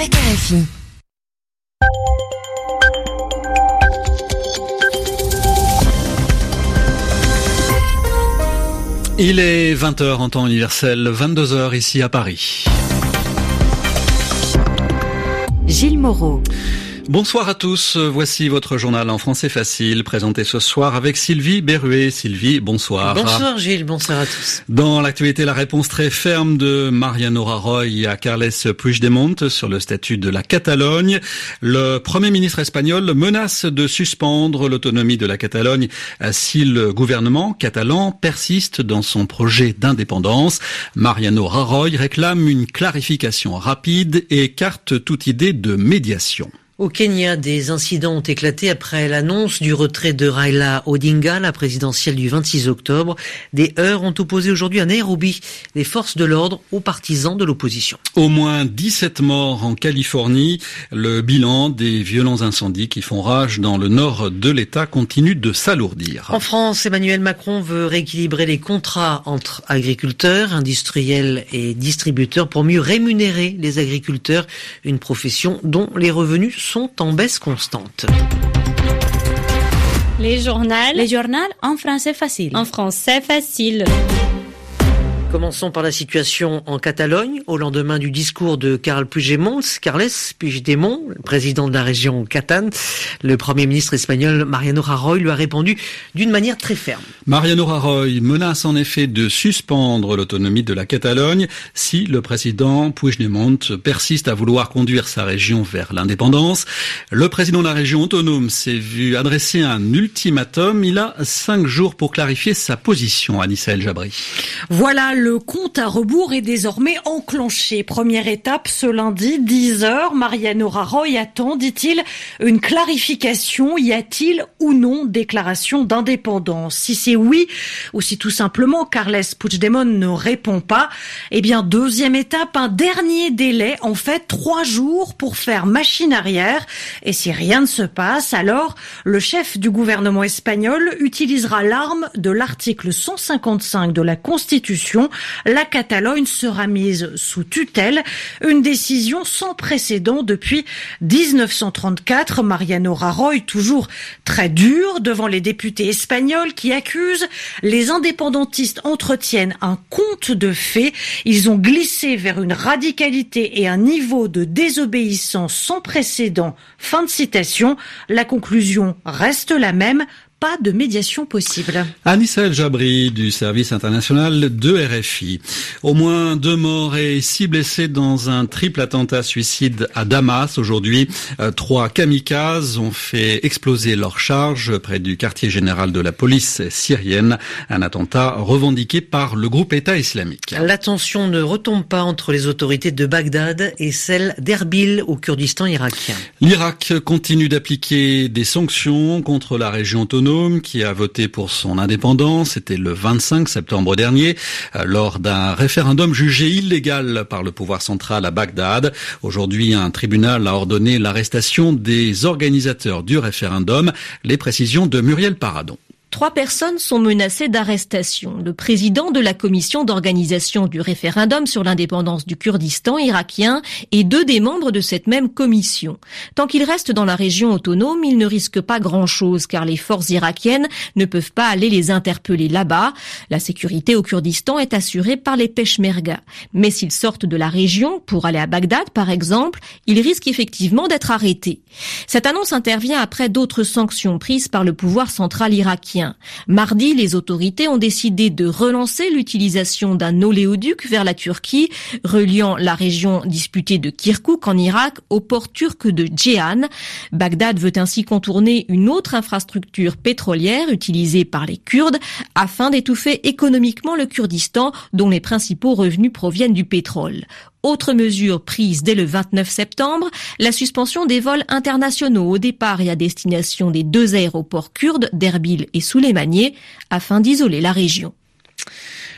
avec RFI. Il est 20h en temps universel, 22h ici à Paris. Gilles Moreau. Bonsoir à tous, voici votre journal en français facile, présenté ce soir avec Sylvie Berruet. Sylvie, bonsoir. Bonsoir Gilles, bonsoir à tous. Dans l'actualité, la réponse très ferme de Mariano Rajoy à Carles Puigdemont sur le statut de la Catalogne. Le Premier ministre espagnol menace de suspendre l'autonomie de la Catalogne si le gouvernement catalan persiste dans son projet d'indépendance. Mariano Rajoy réclame une clarification rapide et écarte toute idée de médiation. Au Kenya, des incidents ont éclaté après l'annonce du retrait de Raila Odinga, la présidentielle du 26 octobre. Des heurts ont opposé aujourd'hui à Nairobi les forces de l'ordre aux partisans de l'opposition. Au moins 17 morts en Californie. Le bilan des violents incendies qui font rage dans le nord de l'État continue de s'alourdir. En France, Emmanuel Macron veut rééquilibrer les contrats entre agriculteurs, industriels et distributeurs pour mieux rémunérer les agriculteurs, une profession dont les revenus sont en baisse constante. Les journaux. Les journaux en français facile. En français facile. Commençons par la situation en Catalogne. Au lendemain du discours de Carles Puigdemont, Carles Puigdemont, président de la région Catane, le premier ministre espagnol Mariano Rajoy lui a répondu d'une manière très ferme. Mariano Rajoy menace en effet de suspendre l'autonomie de la Catalogne si le président Puigdemont persiste à vouloir conduire sa région vers l'indépendance. Le président de la région autonome s'est vu adresser un ultimatum. Il a cinq jours pour clarifier sa position, Anissa El Jabri. Voilà le compte à rebours est désormais enclenché. Première étape ce lundi, 10h. Mariano Rajoy attend, dit-il, une clarification. Y a-t-il ou non déclaration d'indépendance? Si c'est oui, ou si tout simplement Carles Puigdemont ne répond pas, eh bien, deuxième étape, un dernier délai, en fait, trois jours pour faire machine arrière. Et si rien ne se passe, alors le chef du gouvernement espagnol utilisera l'arme de l'article 155 de la Constitution la Catalogne sera mise sous tutelle, une décision sans précédent depuis 1934. Mariano Rajoy, toujours très dur devant les députés espagnols qui accusent les indépendantistes entretiennent un conte de fées. Ils ont glissé vers une radicalité et un niveau de désobéissance sans précédent. Fin de citation. La conclusion reste la même pas de médiation possible. Anissa El Jabri du service international de RFI. Au moins deux morts et six blessés dans un triple attentat suicide à Damas aujourd'hui. Euh, trois kamikazes ont fait exploser leur charge près du quartier général de la police syrienne. Un attentat revendiqué par le groupe État islamique. La tension ne retombe pas entre les autorités de Bagdad et celles d'Erbil au Kurdistan irakien. L'Irak continue d'appliquer des sanctions contre la région autonome qui a voté pour son indépendance. C'était le 25 septembre dernier euh, lors d'un référendum jugé illégal par le pouvoir central à Bagdad. Aujourd'hui, un tribunal a ordonné l'arrestation des organisateurs du référendum. Les précisions de Muriel Paradon. Trois personnes sont menacées d'arrestation. Le président de la commission d'organisation du référendum sur l'indépendance du Kurdistan irakien et deux des membres de cette même commission. Tant qu'ils restent dans la région autonome, ils ne risquent pas grand-chose car les forces irakiennes ne peuvent pas aller les interpeller là-bas. La sécurité au Kurdistan est assurée par les Peshmerga. Mais s'ils sortent de la région pour aller à Bagdad, par exemple, ils risquent effectivement d'être arrêtés. Cette annonce intervient après d'autres sanctions prises par le pouvoir central irakien. Mardi, les autorités ont décidé de relancer l'utilisation d'un oléoduc vers la Turquie, reliant la région disputée de Kirkouk en Irak au port turc de Djehan. Bagdad veut ainsi contourner une autre infrastructure pétrolière utilisée par les Kurdes afin d'étouffer économiquement le Kurdistan dont les principaux revenus proviennent du pétrole. Autre mesure prise dès le 29 septembre, la suspension des vols internationaux au départ et à destination des deux aéroports kurdes d'Erbil et Souleymaniye afin d'isoler la région.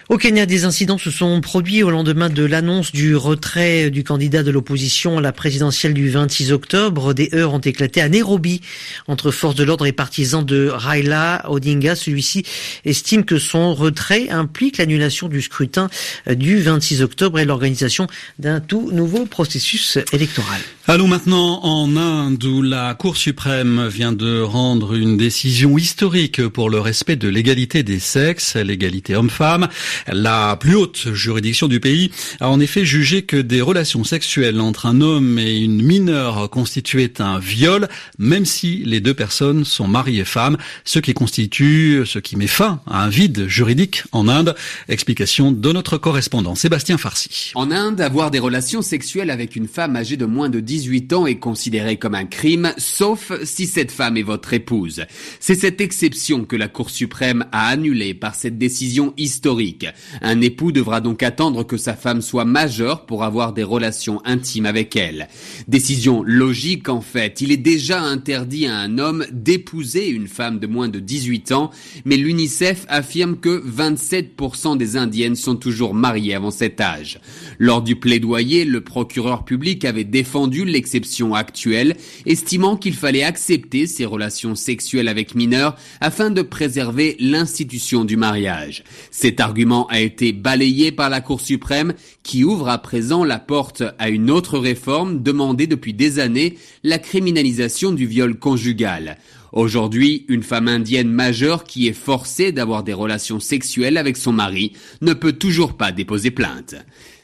Au Kenya, des incidents se sont produits au lendemain de l'annonce du retrait du candidat de l'opposition à la présidentielle du 26 octobre. Des heurts ont éclaté à Nairobi entre forces de l'ordre et partisans de Raila Odinga. Celui-ci estime que son retrait implique l'annulation du scrutin du 26 octobre et l'organisation d'un tout nouveau processus électoral. Allons maintenant en Inde où la Cour suprême vient de rendre une décision historique pour le respect de l'égalité des sexes, l'égalité homme-femme. La plus haute juridiction du pays a en effet jugé que des relations sexuelles entre un homme et une mineure constituaient un viol, même si les deux personnes sont mariées et femmes, ce qui constitue, ce qui met fin à un vide juridique en Inde. Explication de notre correspondant Sébastien Farsi. En Inde, avoir des relations sexuelles avec une femme âgée de moins de 18 ans est considéré comme un crime, sauf si cette femme est votre épouse. C'est cette exception que la Cour suprême a annulée par cette décision historique. Un époux devra donc attendre que sa femme soit majeure pour avoir des relations intimes avec elle. Décision logique en fait. Il est déjà interdit à un homme d'épouser une femme de moins de 18 ans, mais l'UNICEF affirme que 27% des Indiennes sont toujours mariées avant cet âge. Lors du plaidoyer, le procureur public avait défendu l'exception actuelle, estimant qu'il fallait accepter ces relations sexuelles avec mineurs afin de préserver l'institution du mariage. Cet argument a été balayé par la Cour suprême qui ouvre à présent la porte à une autre réforme demandée depuis des années, la criminalisation du viol conjugal. Aujourd'hui, une femme indienne majeure qui est forcée d'avoir des relations sexuelles avec son mari ne peut toujours pas déposer plainte.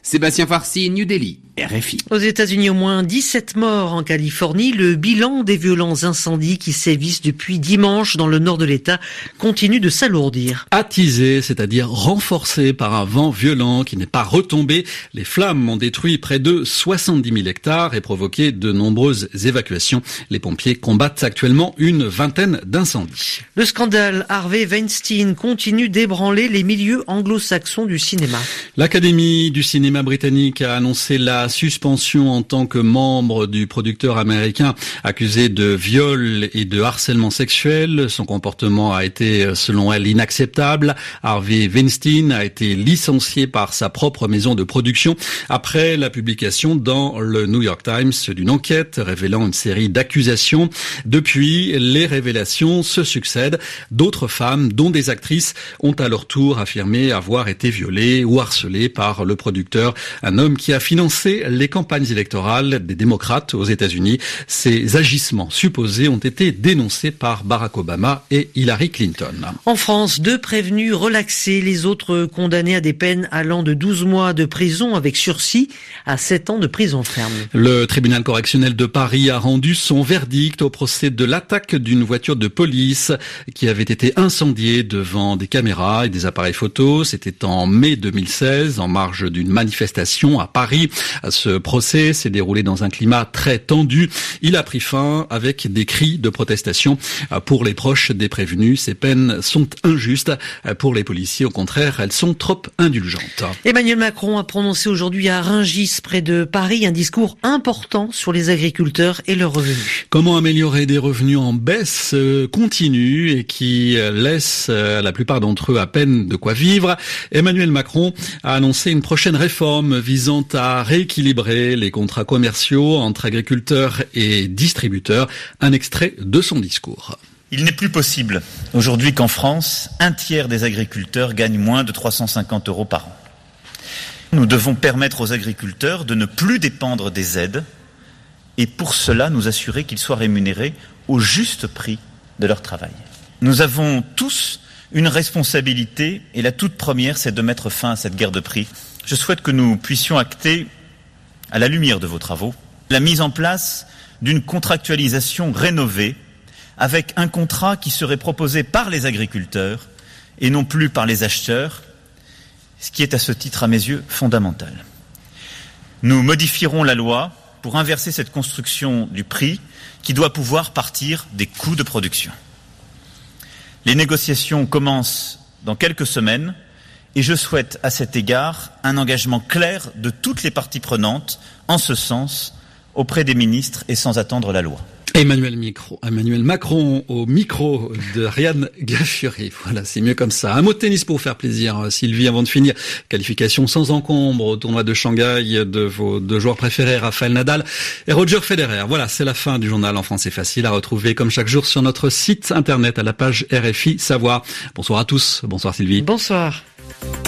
Sébastien Farsi, New Delhi. RFI. Aux États-Unis, au moins 17 morts en Californie. Le bilan des violents incendies qui sévissent depuis dimanche dans le nord de l'État continue de s'alourdir. Attisé, c'est-à-dire renforcé par un vent violent qui n'est pas retombé, les flammes ont détruit près de 70 000 hectares et provoqué de nombreuses évacuations. Les pompiers combattent actuellement une vingtaine d'incendies. Le scandale Harvey Weinstein continue d'ébranler les milieux anglo-saxons du cinéma. L'Académie du cinéma britannique a annoncé la suspension en tant que membre du producteur américain accusé de viol et de harcèlement sexuel. Son comportement a été, selon elle, inacceptable. Harvey Weinstein a été licencié par sa propre maison de production après la publication dans le New York Times d'une enquête révélant une série d'accusations. Depuis, les révélations se succèdent. D'autres femmes, dont des actrices, ont à leur tour affirmé avoir été violées ou harcelées par le producteur, un homme qui a financé les campagnes électorales des démocrates aux États-Unis. Ces agissements supposés ont été dénoncés par Barack Obama et Hillary Clinton. En France, deux prévenus relaxés, les autres condamnés à des peines allant de 12 mois de prison avec sursis à 7 ans de prison ferme. Le tribunal correctionnel de Paris a rendu son verdict au procès de l'attaque d'une voiture de police qui avait été incendiée devant des caméras et des appareils photos. C'était en mai 2016, en marge d'une manifestation à Paris. Ce procès s'est déroulé dans un climat très tendu. Il a pris fin avec des cris de protestation pour les proches des prévenus. Ces peines sont injustes. Pour les policiers, au contraire, elles sont trop indulgentes. Emmanuel Macron a prononcé aujourd'hui à Rungis, près de Paris, un discours important sur les agriculteurs et leurs revenus. Comment améliorer des revenus en baisse continue et qui laissent la plupart d'entre eux à peine de quoi vivre Emmanuel Macron a annoncé une prochaine réforme visant à rééquilibrer les contrats commerciaux entre agriculteurs et distributeurs. Un extrait de son discours. Il n'est plus possible aujourd'hui qu'en France, un tiers des agriculteurs gagnent moins de 350 euros par an. Nous devons permettre aux agriculteurs de ne plus dépendre des aides et pour cela nous assurer qu'ils soient rémunérés au juste prix de leur travail. Nous avons tous une responsabilité et la toute première c'est de mettre fin à cette guerre de prix. Je souhaite que nous puissions acter, à la lumière de vos travaux, la mise en place d'une contractualisation rénovée avec un contrat qui serait proposé par les agriculteurs et non plus par les acheteurs, ce qui est à ce titre, à mes yeux, fondamental. Nous modifierons la loi pour inverser cette construction du prix qui doit pouvoir partir des coûts de production. Les négociations commencent dans quelques semaines et je souhaite à cet égard un engagement clair de toutes les parties prenantes en ce sens auprès des ministres et sans attendre la loi. Emmanuel, micro, Emmanuel Macron au micro de Ryan Gaffuri. Voilà, c'est mieux comme ça. Un mot de tennis pour vous faire plaisir, Sylvie, avant de finir. Qualification sans encombre au tournoi de Shanghai de vos deux joueurs préférés, Rafael Nadal et Roger Federer. Voilà, c'est la fin du journal en français facile à retrouver comme chaque jour sur notre site internet à la page RFI Savoir. Bonsoir à tous. Bonsoir Sylvie. Bonsoir. Bye.